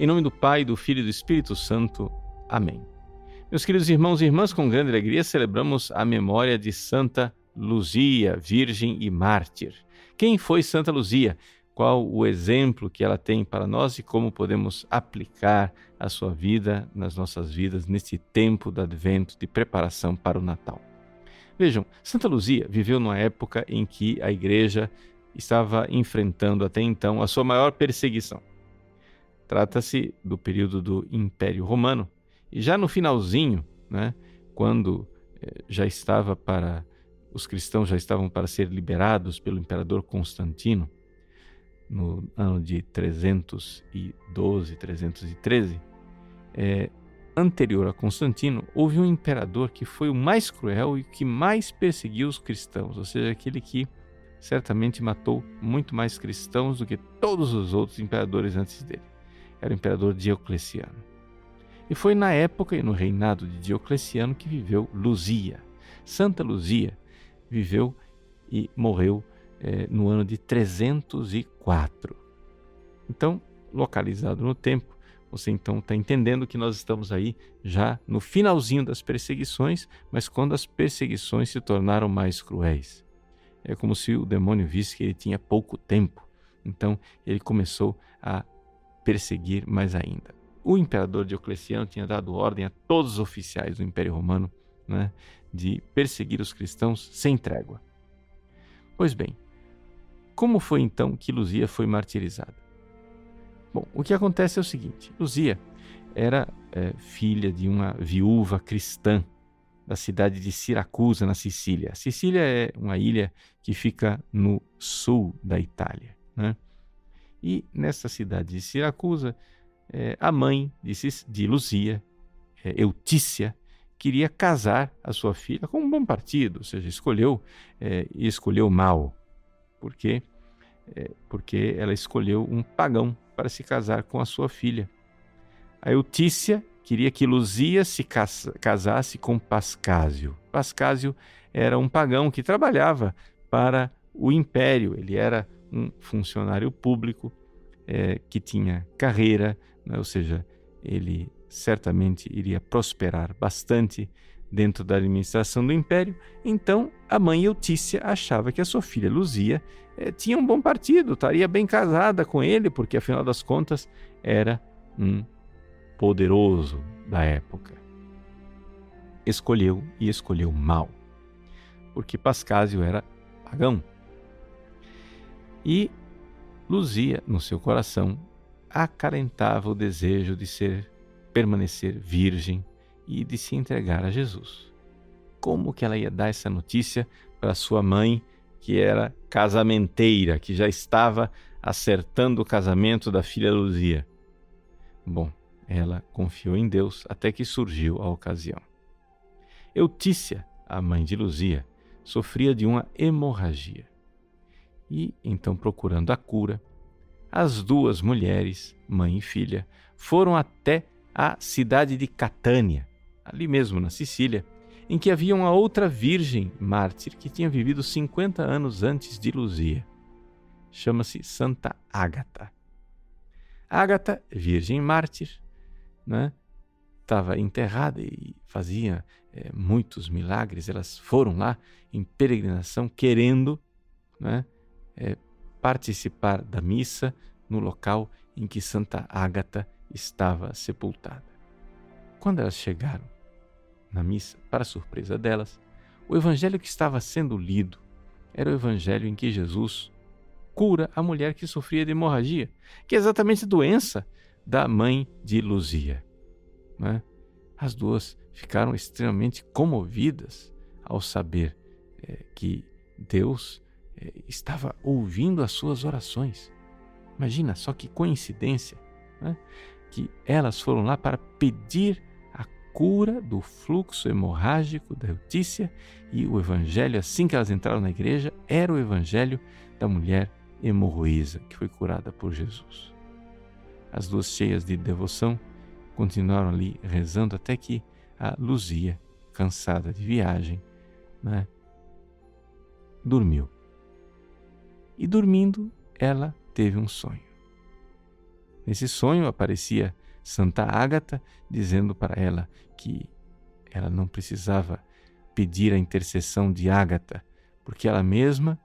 Em nome do Pai, do Filho e do Espírito Santo. Amém. Meus queridos irmãos e irmãs, com grande alegria celebramos a memória de Santa Luzia, virgem e mártir. Quem foi Santa Luzia? Qual o exemplo que ela tem para nós e como podemos aplicar a sua vida nas nossas vidas neste tempo do advento de preparação para o Natal? Vejam, Santa Luzia viveu numa época em que a igreja estava enfrentando até então a sua maior perseguição. Trata-se do período do Império Romano e já no finalzinho, né, quando eh, já estava para os cristãos já estavam para ser liberados pelo imperador Constantino no ano de 312, 313, é, anterior a Constantino, houve um imperador que foi o mais cruel e que mais perseguiu os cristãos, ou seja, aquele que certamente matou muito mais cristãos do que todos os outros imperadores antes dele. Era o imperador Diocleciano. E foi na época e no reinado de Diocleciano que viveu Luzia. Santa Luzia viveu e morreu é, no ano de 304. Então, localizado no tempo, você então está entendendo que nós estamos aí já no finalzinho das perseguições, mas quando as perseguições se tornaram mais cruéis. É como se o demônio visse que ele tinha pouco tempo. Então ele começou a perseguir mais ainda. O imperador Diocleciano tinha dado ordem a todos os oficiais do Império Romano né, de perseguir os cristãos sem trégua. Pois bem, como foi então que Luzia foi martirizada? Bom, o que acontece é o seguinte: Luzia era é, filha de uma viúva cristã da cidade de Siracusa, na Sicília. Sicília é uma ilha que fica no sul da Itália. Né? E nessa cidade de Siracusa, é, a mãe de, de Luzia, é, Eutícia, queria casar a sua filha com um bom partido, ou seja, escolheu é, e escolheu mal, porque é, porque ela escolheu um pagão para se casar com a sua filha. A Eutícia queria que Luzia se casasse com Pascásio. Pascásio era um pagão que trabalhava para o império, ele era um funcionário público é, que tinha carreira, né? ou seja, ele certamente iria prosperar bastante dentro da administração do império. Então, a mãe Eutícia achava que a sua filha Luzia eh, tinha um bom partido, estaria bem casada com ele, porque afinal das contas era um poderoso da época. Escolheu e escolheu mal, porque Pascásio era pagão. E Luzia, no seu coração, acalentava o desejo de ser permanecer virgem e de se entregar a Jesus. Como que ela ia dar essa notícia para sua mãe, que era casamenteira, que já estava acertando o casamento da filha Luzia? Bom, ela confiou em Deus até que surgiu a ocasião. Eutícia, a mãe de Luzia, sofria de uma hemorragia. E, então, procurando a cura, as duas mulheres, mãe e filha, foram até a cidade de Catânia, ali mesmo na Sicília, em que havia uma outra virgem mártir que tinha vivido 50 anos antes de Luzia. Chama-se Santa Ágata. Ágata, virgem mártir, né? estava enterrada e fazia é, muitos milagres. Elas foram lá em peregrinação querendo né, é, participar da missa no local em que Santa Ágata estava sepultada. Quando elas chegaram na missa, para surpresa delas, o evangelho que estava sendo lido era o evangelho em que Jesus cura a mulher que sofria de hemorragia, que é exatamente a doença da mãe de Luzia. Né? As duas ficaram extremamente comovidas ao saber é, que Deus estava ouvindo as suas orações. Imagina só que coincidência né? que elas foram lá para pedir a cura do fluxo hemorrágico da Eutícia e o evangelho, assim que elas entraram na igreja, era o evangelho da mulher hemorroísa que foi curada por Jesus. As duas cheias de devoção continuaram ali rezando até que a Luzia, cansada de viagem, né, dormiu. E dormindo, ela teve um sonho. Nesse sonho aparecia Santa Ágata dizendo para ela que ela não precisava pedir a intercessão de Ágata, porque ela mesma,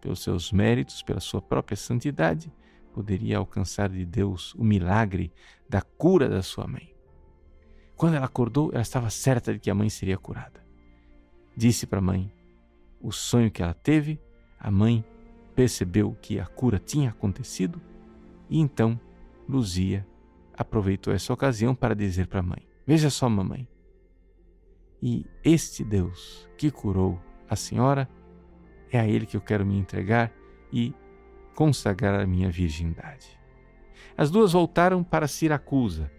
pelos seus méritos, pela sua própria santidade, poderia alcançar de Deus o milagre da cura da sua mãe. Quando ela acordou, ela estava certa de que a mãe seria curada. Disse para a mãe o sonho que ela teve, a mãe percebeu que a cura tinha acontecido e então Luzia aproveitou essa ocasião para dizer para a mãe: Veja só, mamãe, e este Deus que curou a senhora é a Ele que eu quero me entregar e consagrar a minha virgindade. As duas voltaram para Siracusa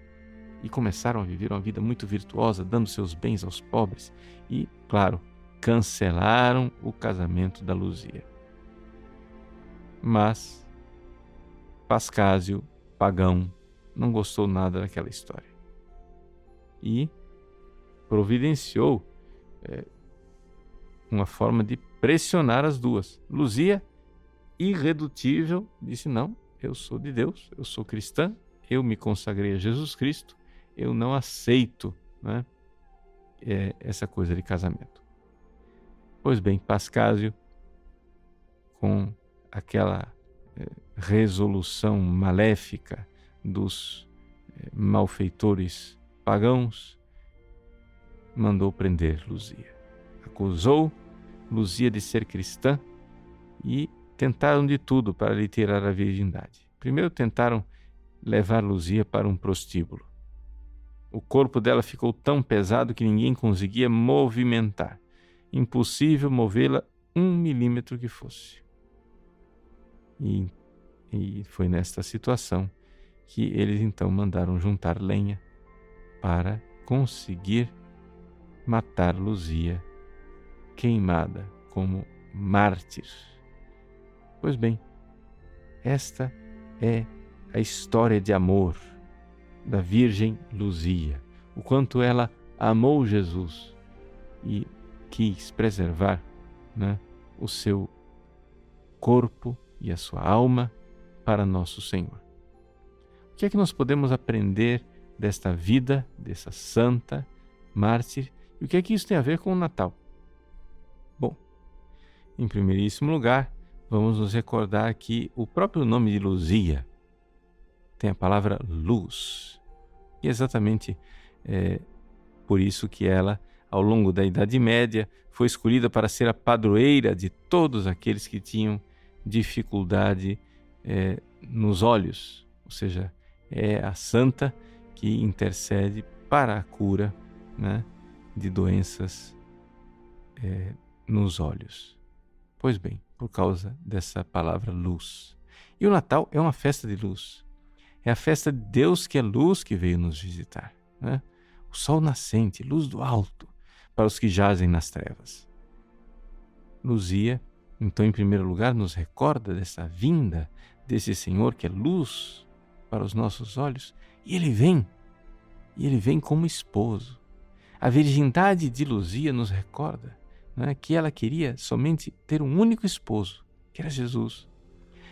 e começaram a viver uma vida muito virtuosa, dando seus bens aos pobres e, claro, cancelaram o casamento da Luzia. Mas Pascásio, pagão, não gostou nada daquela história. E providenciou é, uma forma de pressionar as duas. Luzia, irredutível, disse: Não, eu sou de Deus, eu sou cristã, eu me consagrei a Jesus Cristo, eu não aceito né, é, essa coisa de casamento. Pois bem, Pascásio, com aquela é, resolução maléfica dos é, malfeitores pagãos, mandou prender Luzia. Acusou Luzia de ser cristã e tentaram de tudo para lhe tirar a virgindade. Primeiro tentaram levar Luzia para um prostíbulo. O corpo dela ficou tão pesado que ninguém conseguia movimentar. Impossível movê-la um milímetro que fosse. E, e foi nesta situação que eles então mandaram juntar lenha para conseguir matar Luzia, queimada como mártir. Pois bem, esta é a história de amor da Virgem Luzia, o quanto ela amou Jesus e quis preservar né, o seu corpo e a sua alma para nosso Senhor. O que é que nós podemos aprender desta vida, dessa santa mártir e o que é que isso tem a ver com o Natal? Bom, em primeiríssimo lugar, vamos nos recordar que o próprio nome de Luzia tem a palavra luz. E é exatamente é, por isso que ela, ao longo da Idade Média, foi escolhida para ser a padroeira de todos aqueles que tinham dificuldade é, nos olhos, ou seja, é a santa que intercede para a cura né, de doenças é, nos olhos. Pois bem, por causa dessa palavra luz. E o Natal é uma festa de luz. É a festa de Deus que é luz que veio nos visitar. Né? O sol nascente, luz do alto, para os que jazem nas trevas. Luzia, então, em primeiro lugar, nos recorda dessa vinda desse Senhor que é luz para os nossos olhos. E ele vem, e ele vem como esposo. A virgindade de Luzia nos recorda né, que ela queria somente ter um único esposo, que era Jesus.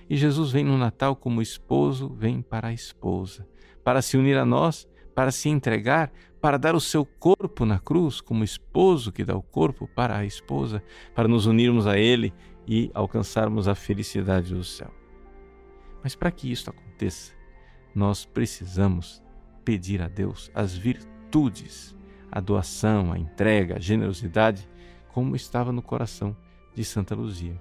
E Jesus vem no Natal como esposo, vem para a esposa, para se unir a nós, para se entregar, para dar o seu corpo na cruz, como esposo que dá o corpo para a esposa, para nos unirmos a Ele e alcançarmos a felicidade do céu. Mas para que isso aconteça, nós precisamos pedir a Deus as virtudes a doação, a entrega, a generosidade, como estava no coração de Santa Luzia.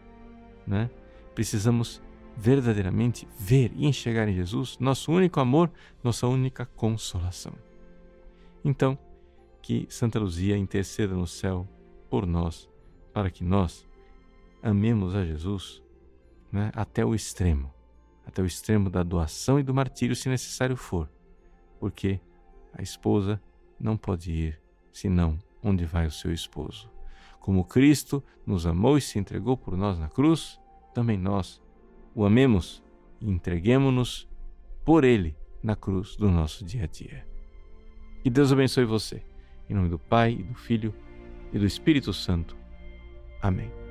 Né? Precisamos verdadeiramente ver e enxergar em Jesus nosso único amor, nossa única consolação. Então, que Santa Luzia interceda no céu por nós, para que nós amemos a Jesus né, até o extremo, até o extremo da doação e do martírio, se necessário for, porque a esposa não pode ir senão onde vai o seu esposo. Como Cristo nos amou e se entregou por nós na cruz, também nós o amemos e entreguemos-nos por Ele na cruz do nosso dia a dia. Que Deus abençoe você. Em nome do Pai, e do Filho e do Espírito Santo. Amém.